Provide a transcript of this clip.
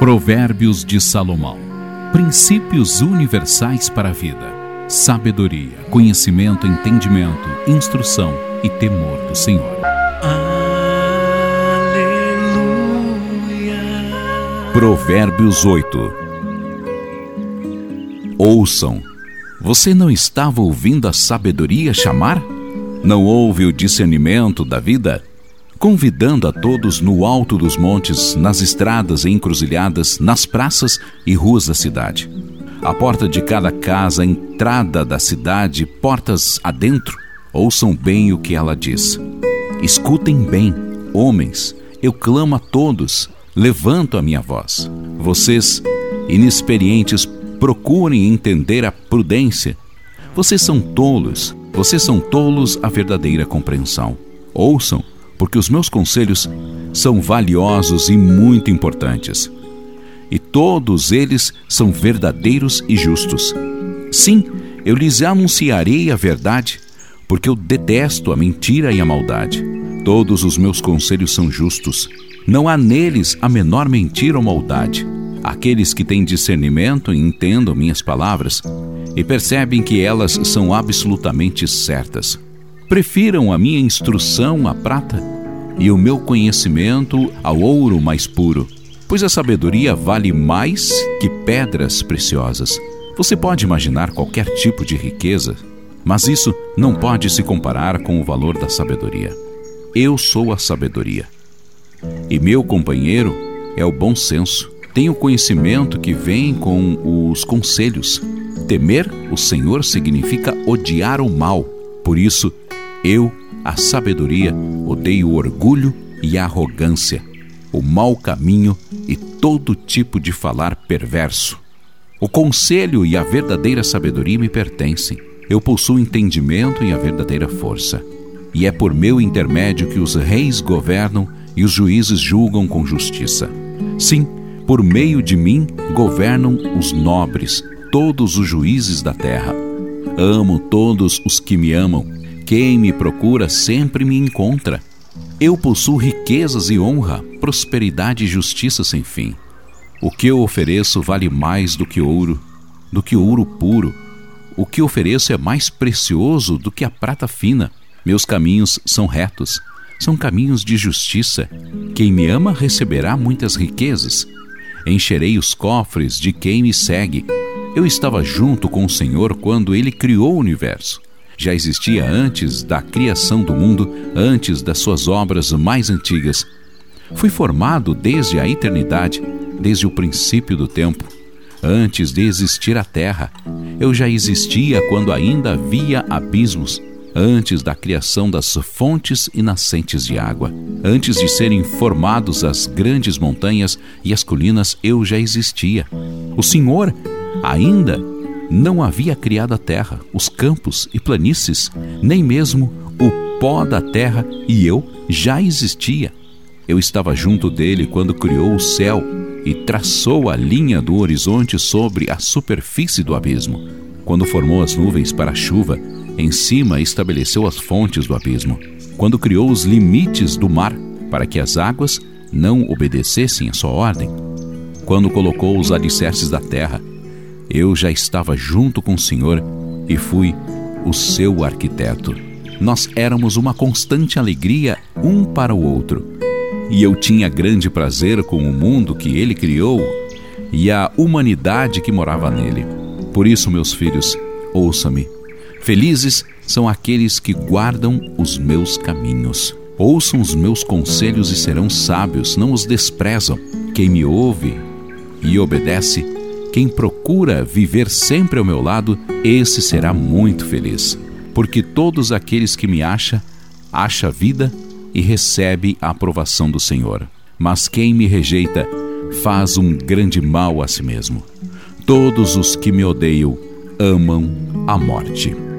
Provérbios de Salomão. Princípios universais para a vida. Sabedoria, conhecimento, entendimento, instrução e temor do Senhor. Aleluia. Provérbios 8. Ouçam. Você não estava ouvindo a sabedoria chamar? Não ouve o discernimento da vida? Convidando a todos no alto dos montes, nas estradas e encruzilhadas, nas praças e ruas da cidade. A porta de cada casa, a entrada da cidade, portas adentro, ouçam bem o que ela diz. Escutem bem, homens, eu clamo a todos, levanto a minha voz. Vocês, inexperientes, procurem entender a prudência. Vocês são tolos, vocês são tolos a verdadeira compreensão. Ouçam porque os meus conselhos são valiosos e muito importantes. E todos eles são verdadeiros e justos. Sim, eu lhes anunciarei a verdade, porque eu detesto a mentira e a maldade. Todos os meus conselhos são justos. Não há neles a menor mentira ou maldade. Aqueles que têm discernimento entendam minhas palavras e percebem que elas são absolutamente certas. Prefiram a minha instrução à prata e o meu conhecimento ao ouro mais puro, pois a sabedoria vale mais que pedras preciosas. Você pode imaginar qualquer tipo de riqueza, mas isso não pode se comparar com o valor da sabedoria. Eu sou a sabedoria. E meu companheiro é o bom senso. Tenho conhecimento que vem com os conselhos. Temer o Senhor significa odiar o mal. Por isso, eu, a sabedoria, odeio o orgulho e a arrogância, o mau caminho e todo tipo de falar perverso. O conselho e a verdadeira sabedoria me pertencem. Eu possuo entendimento e a verdadeira força. E é por meu intermédio que os reis governam e os juízes julgam com justiça. Sim, por meio de mim governam os nobres, todos os juízes da terra. Amo todos os que me amam quem me procura sempre me encontra. Eu possuo riquezas e honra, prosperidade e justiça sem fim. O que eu ofereço vale mais do que ouro, do que ouro puro. O que ofereço é mais precioso do que a prata fina. Meus caminhos são retos, são caminhos de justiça. Quem me ama receberá muitas riquezas. Encherei os cofres de quem me segue. Eu estava junto com o Senhor quando ele criou o universo já existia antes da criação do mundo, antes das suas obras mais antigas. Fui formado desde a eternidade, desde o princípio do tempo. Antes de existir a terra, eu já existia quando ainda havia abismos, antes da criação das fontes e nascentes de água. Antes de serem formados as grandes montanhas e as colinas, eu já existia. O Senhor ainda não havia criado a terra, os campos e planícies, nem mesmo o pó da terra, e eu já existia. Eu estava junto dele quando criou o céu e traçou a linha do horizonte sobre a superfície do abismo. Quando formou as nuvens para a chuva, em cima estabeleceu as fontes do abismo. Quando criou os limites do mar, para que as águas não obedecessem a sua ordem. Quando colocou os alicerces da terra, eu já estava junto com o Senhor e fui o seu arquiteto. Nós éramos uma constante alegria um para o outro. E eu tinha grande prazer com o mundo que ele criou e a humanidade que morava nele. Por isso, meus filhos, ouça-me. Felizes são aqueles que guardam os meus caminhos. Ouçam os meus conselhos e serão sábios, não os desprezam. Quem me ouve e obedece, quem procura viver sempre ao meu lado, esse será muito feliz. Porque todos aqueles que me acham, acha vida e recebe a aprovação do Senhor. Mas quem me rejeita, faz um grande mal a si mesmo. Todos os que me odeiam amam a morte.